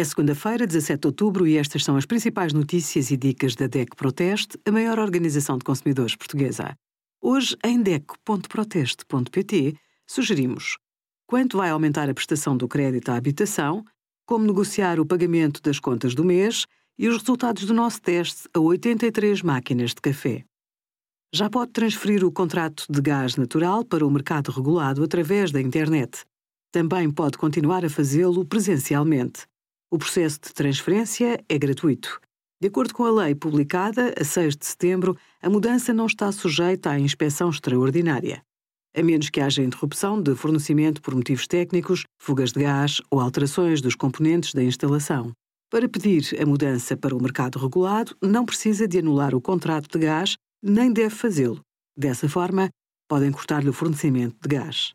É segunda-feira, 17 de outubro, e estas são as principais notícias e dicas da DEC Proteste, a maior organização de consumidores portuguesa. Hoje, em DEC.proteste.pt, sugerimos quanto vai aumentar a prestação do crédito à habitação, como negociar o pagamento das contas do mês e os resultados do nosso teste a 83 máquinas de café. Já pode transferir o contrato de gás natural para o mercado regulado através da internet. Também pode continuar a fazê-lo presencialmente. O processo de transferência é gratuito. De acordo com a lei publicada a 6 de setembro, a mudança não está sujeita à inspeção extraordinária, a menos que haja interrupção de fornecimento por motivos técnicos, fugas de gás ou alterações dos componentes da instalação. Para pedir a mudança para o mercado regulado, não precisa de anular o contrato de gás, nem deve fazê-lo. Dessa forma, podem cortar-lhe o fornecimento de gás.